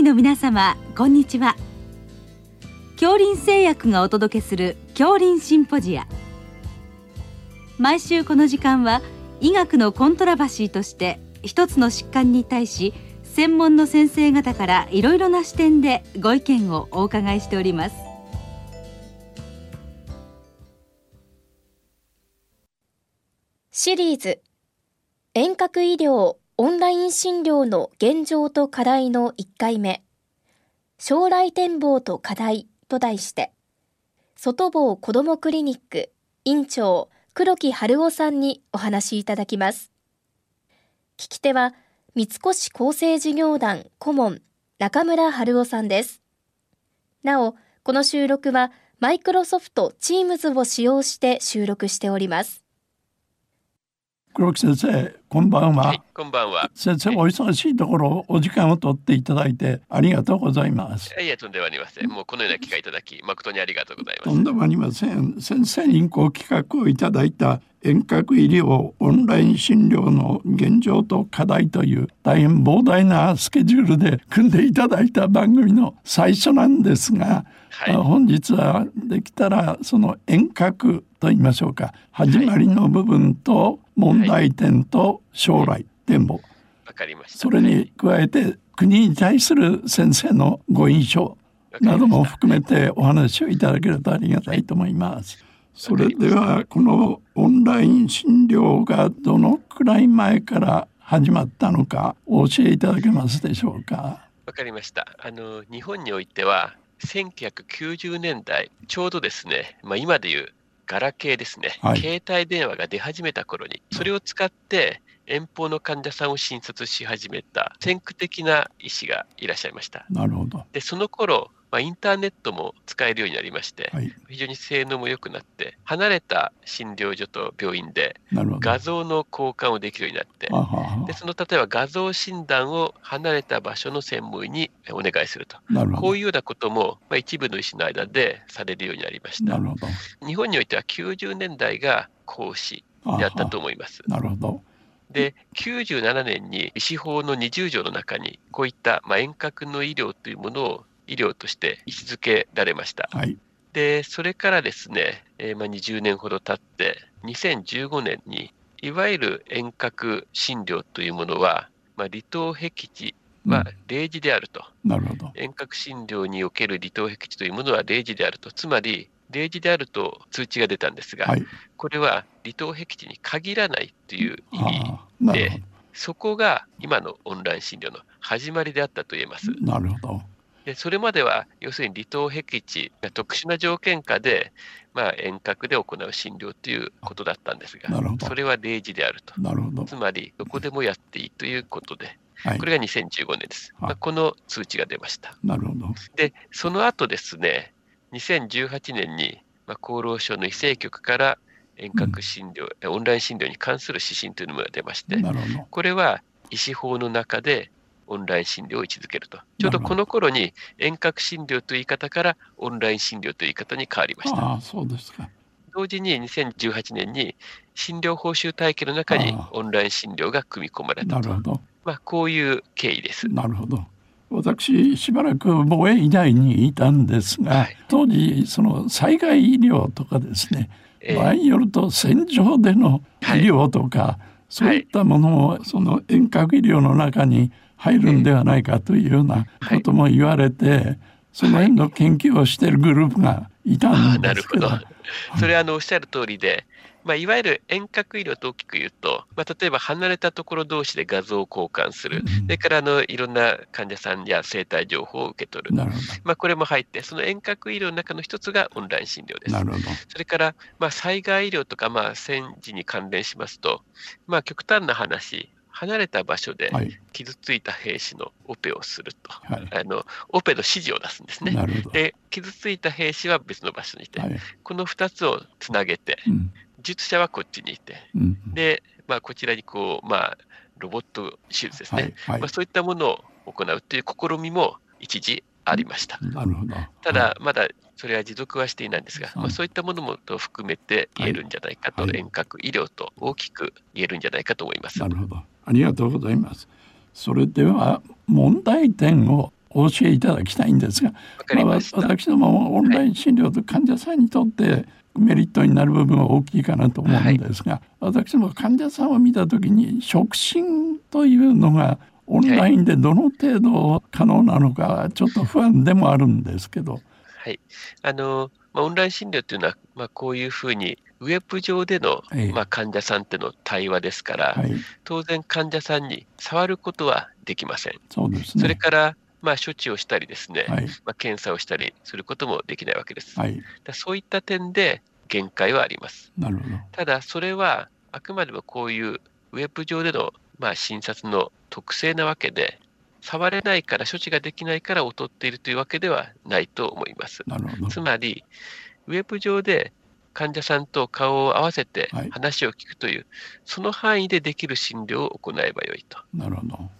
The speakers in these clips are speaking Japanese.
医の皆様こんにちは。恐林製薬がお届けする恐林シンポジア。毎週この時間は医学のコントラバシーとして一つの疾患に対し専門の先生方からいろいろな視点でご意見をお伺いしております。シリーズ。遠隔医療。オンライン診療の現状と課題の1回目。将来展望と課題と題して外房子どもクリニック院長黒木春夫さんにお話しいただきます。聞き手は三越厚生事業団顧問中村春夫さんです。なおこの収録はマイクロソフト Teams を使用して収録しております。黒木先生こんばんは、はい、こんばんは。先生お忙しいところお時間を取っていただいてありがとうございます。いやとんでもありません。もうこのような機会いただき誠にありがとうございます。とんでもありません。先生にご企画をいただいた遠隔医療オンライン診療の現状と課題という大変膨大なスケジュールで組んでいただいた番組の最初なんですが、はい、本日はできたらその遠隔と言いましょうか。始まりの部分と問題点と将来展望、わかりましたそれに加えて国に対する先生のご印象なども含めてお話をいただけるとありがたいと思います。それではこのオンライン診療がどのくらい前から始まったのかお教えいただけますでしょうか。わかりました。あの日本においては1990年代ちょうどですね、まあ、今でいうガラケーですね、はい、携帯電話が出始めた頃に、それを使って遠方の患者さんを診察し始めた先駆的な医師がいらっしゃいました。なるほど。で、その頃、まあ、インターネットも使えるようになりまして、はい、非常に性能も良くなって、離れた診療所と病院で画像の交換をできるようになって、でその例えば画像診断を離れた場所の専門医にお願いすると、こういうようなことも、まあ、一部の医師の間でされるようになりました。日本においては90年代が講師であったと思います。なるほどで97年に医師法の20条の中にこういったまあ遠隔の医療というものを医療として位置づけられました。はい、で、それからですね、えー、まあ、20年ほど経って、2015年に、いわゆる遠隔診療というものは、まあ、離島僻地は例示であると、うん、なるほど。遠隔診療における離島僻地というものは例示であると、つまり、例示であると通知が出たんですが、はい、これは離島僻地に限らないという意味で、そこが今のオンライン診療の始まりであったと言えます。なるほど。でそれまでは要するに離島僻地が特殊な条件下で、まあ、遠隔で行う診療ということだったんですが、それは例示であると。なるほどつまり、どこでもやっていいということで、はい、これが2015年です。まあ、この通知が出ました。なるほどで、その後ですね、2018年に、まあ、厚労省の医政局から遠隔診療、うん、オンライン診療に関する指針というのが出まして、これは医師法の中でオンライン診療を位置づけると。ちょうどこの頃に遠隔診療という言い方からオンライン診療という言い方に変わりました。あそうですか。同時に2018年に診療報酬体系の中にオンライン診療が組み込まれたと。なるほど。まあ、こういう経緯です。なるほど。私しばらく防衛医大にいたんですが、はい、当時その災害医療とかですね、えー、場合によると戦場での医療とか、はい、そういったものをその遠隔医療の中に入るんではないかというようなことも言われて、はい、その辺の研究をしているグループがいたんですけど。なるほど。それはあのおっしゃる通りで、まあ、いわゆる遠隔医療と大きく言うと、まあ、例えば離れたところ同士で画像を交換する、それからあのいろんな患者さんや生体情報を受け取る、まあ、これも入って、その遠隔医療の中の一つがオンライン診療です。なるほどそれから、まあ、災害医療とか、まあ、戦時に関連しますと、まあ、極端な話、離れた場所で傷ついた兵士のオペをすると、はい、あのオペの指示を出すんですね。で傷ついた兵士は別の場所にいて、はい、この2つをつなげて、うん、術者はこっちにいて、うん、で、まあ、こちらにこう、まあ、ロボット手術ですね、はい、まあ、そういったものを行うという試みも一時ありました。なるほど。ただ、まだそれは持続はしていないんですが、まあ、そういったものもと含めて言えるんじゃないかと、はい、遠隔医療と大きく言えるんじゃないかと思います。なるほど。ありがとうございます。それでは問題点をお教えいただきたいんですが、ままあ、私どもオンライン診療と患者さんにとってメリットになる部分は大きいかなと思うんですが、はい、私も患者さんを見た時に触診というのがオンラインでどの程度可能なのかちょっと不安でもあるんですけど。はい、あのまあ、オンライン診療というのは、まあ、こういうふうにウェブ上での、まあ、患者さんとの対話ですから、はい、当然患者さんに触ることはできません。そうですね、それからまあ、処置をしたりですね、はい、まあ、検査をしたりすることもできないわけです。はい、そういった点で限界はあります。なるほどただ、それはあくまでもこういうウェブ上での、まあ、診察の特性なわけで、触れないから、処置ができないから劣っているというわけではないと思います。つまり、ウェブ上で患者さんと顔を合わせて話を聞くという、はい、その範囲でできる診療を行えばよいと。なるほど。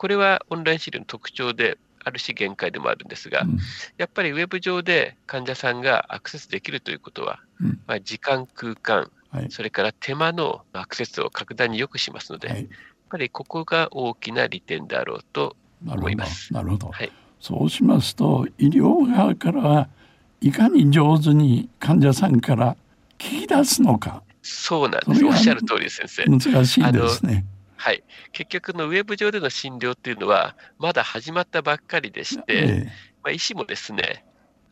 これはオンライン診療の特徴であるし限界でもあるんですが、うん、やっぱりウェブ上で患者さんがアクセスできるということは、うん、まあ、時間、空間、はい、それから手間のアクセスを格段に良くしますので、はい、やっぱりここが大きな利点だろうと思います。なるほど。はい、そうしますと、医療側からはいかに上手に患者さんから聞き出すのか。そうなんです。おっしゃる通り先生。難しいですね。はい、結局のウェブ上での診療っていうのは、まだ始まったばっかりでして、ええ、まあ、医師もですね、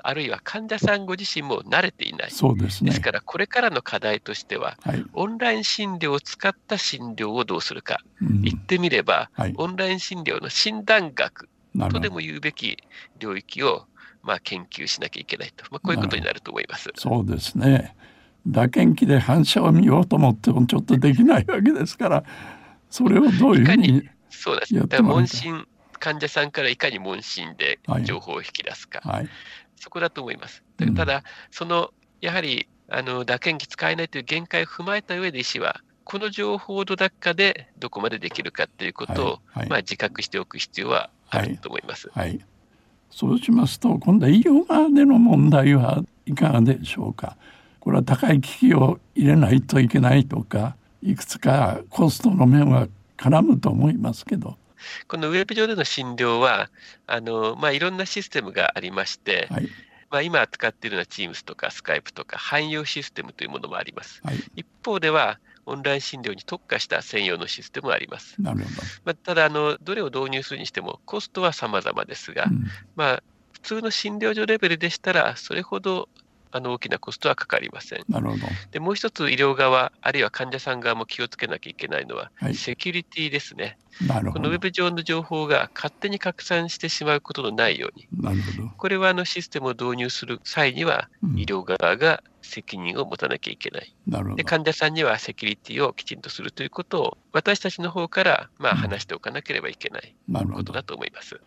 あるいは患者さんご自身も慣れていない。そうですね。ですから、これからの課題としては、はい、オンライン診療を使った診療をどうするか。うん、言ってみれば、はい、オンライン診療の診断学とでも言うべき領域を、まあ、研究しなきゃいけないと、まあ、こういうことになると思います。そうですね。打鍵機で反射を見ようと思ってもちょっとできないわけですから、それをどういうふうにそうですね。問診、患者さんからいかに問診で情報を引き出すか、はい、そこだと思います。ただ、うん、そのやはりあの打鍵機使えないという限界を踏まえた上で医師は、この情報の中でどこまでできるかということを、はいはい、まあ、自覚しておく必要はあると思います。はいそうしますと、今度は医療側での問題はいかがでしょうか。これは高い機器を入れないといけないとか、いくつかコストの面は絡むと思いますけど。このウェブ上での診療は、あのまあ、いろんなシステムがありまして、はい、まあ、今使っているのは Teams とか Skype とか汎用システムというものもあります。はい、一方では、オンライン診療に特化した専用のシステムがあります。なるほどまあ、ただあの、どれを導入するにしても、コストは様々ですが、うん、まあ、普通の診療所レベルでしたら、それほどあの大きなコストはかかりません。なるほどでもう一つ、医療側、あるいは患者さん側も気をつけなきゃいけないのは、はい、セキュリティですね。なるほどこのウェブ上の情報が勝手に拡散してしまうことのないように、なるほどこれはあのシステムを導入する際には、医療側が責任を持たなきゃいけない。なるほどで患者さんにはセキュリティをきちんとするということを、私たちの方からまあ話しておかなければいけないことだと思います。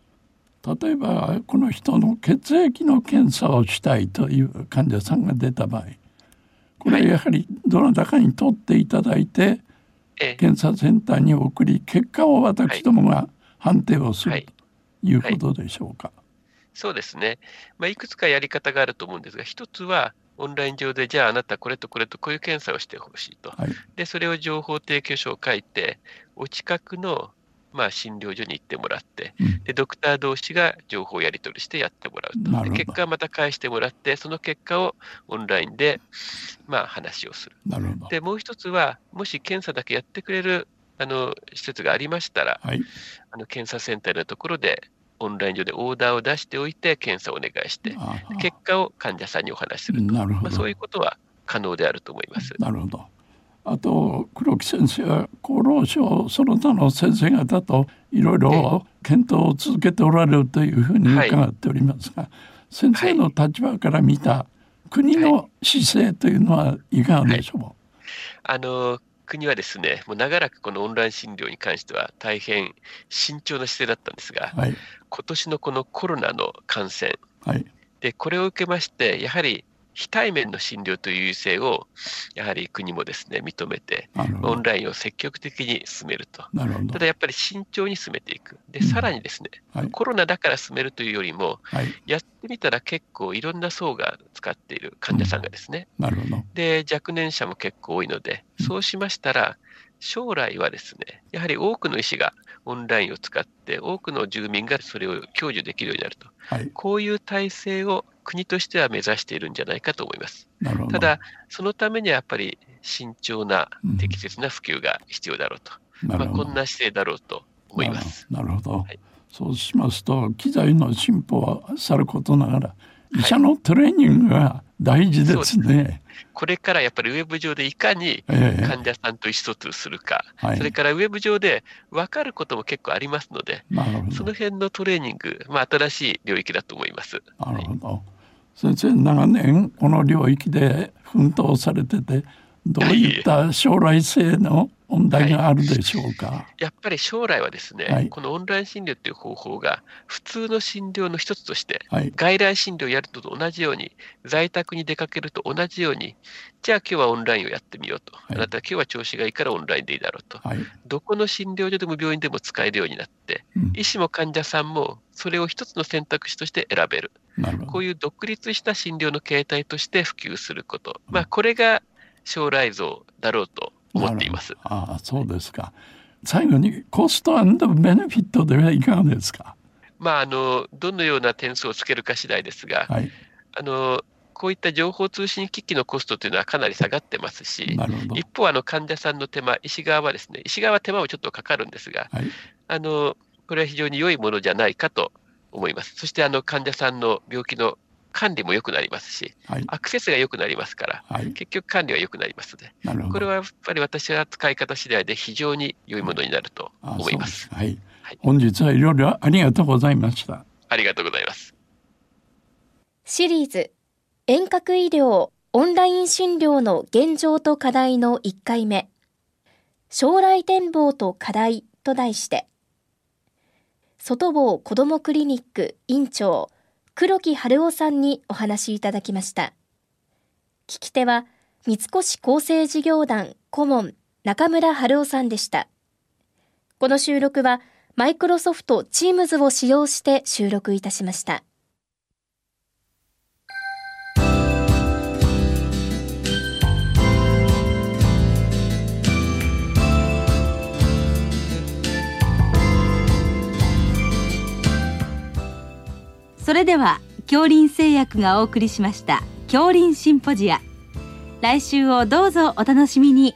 例えばこの人の血液の検査をしたいという患者さんが出た場合これはやはりどなたかに取っていただいて、検査センターに送り結果を私どもが判定をする、ということでしょうか。そうですね、まあ、いくつかやり方があると思うんですが一つはオンライン上でじゃああなたこれとこれとこういう検査をしてほしいと、はい、でそれを情報提供書を書いてお近くのまあ、診療所に行ってもらって、うん、でドクター同士が情報をやり取りしてやってもらうと、で結果また返してもらって、その結果をオンラインで、まあ、話をする。でもう一つは、もし検査だけやってくれるあの施設がありましたら、はい、あの検査センターのところで、オンライン上でオーダーを出しておいて、検査をお願いして、結果を患者さんにお話しすると、まあ、そういうことは可能であると思います。なるほどあと黒木先生は厚労省その他の先生方といろいろ検討を続けておられるというふうに伺っておりますが、はい、先生の立場から見た国の姿勢というのはいかがでしょう、はい、あの国はですね、もう長らくこのオンライン診療に関しては大変慎重な姿勢だったんですが、はい、今年のこのコロナの感染、はい、でこれを受けまして、やはり非対面の診療という優勢をやはり国もですね認めてオンラインを積極的に進めると。ただやっぱり慎重に進めていく。で、さらにですね、はい、コロナだから進めるというよりも、はい、やってみたら結構いろんな層が使っている患者さんがですね、うん、なるほど。で若年者も結構多いのでそうしましたら将来はですね、やはり多くの医師がオンラインを使って、多くの住民がそれを享受できるようになると、はい、こういう体制を国としては目指しているんじゃないかと思います。ただ、そのためにはやっぱり慎重な適切な普及が必要だろうと、うん、まあ、こんな姿勢だろうと思います。なるほど、はい、そうしますと機材の進歩はさることながら医者のトレーニングが大事ですね。はい、これからやっぱりウェブ上でいかに患者さんと意思疎通するか、えー、それからウェブ上で分かることも結構ありますので、その辺のトレーニング、まあ、新しい領域だと思います。なるほど、はい、先生長年この領域で奮闘されててどういった将来性の問題があるでしょうか、はい、やっぱり将来はですね、はい、このオンライン診療という方法が普通の診療の一つとして、はい、外来診療をやると同じように在宅に出かけると同じようにじゃあ今日はオンラインをやってみようと、あなたは今日は調子がいいからオンラインでいいだろうと、どこの診療所でも病院でも使えるようになって、うん、医師も患者さんもそれを一つの選択肢として選べる。こういう独立した診療の形態として普及すること、まあ、これが将来像だろうと思っています。ああそうですか。最後にコストベネフィットではいかがですか？まああのどのような点数をつけるか次第ですが、はい、あのこういった情報通信機器のコストというのはかなり下がってますし、一方あの患者さんの手間、医師側はですね、医師側は手間もちょっとかかるんですが、はい、あのこれは非常に良いものじゃないかと思います。そしてあの患者さんの病気の管理も良くなりますし、はい、アクセスが良くなりますから、はい、結局管理は良くなりますので、これはやっぱり私は使い方次第で非常に良いものになると思います。はい、本日はい。ろい。ろありがとうございました。ありがとうございます。シリーズ遠隔医療オンライン診療の現状と課題の1回目。将来展望と課題と題して外房子どもクリニック院長黒木春夫さんにお話いただきました。聞き手は、三越厚生事業団顧問中村春夫さんでした。この収録は、マイクロソフトチームズを使用して収録いたしました。それでは恐林製薬がお送りしました恐林シンポジア。来週をどうぞお楽しみに。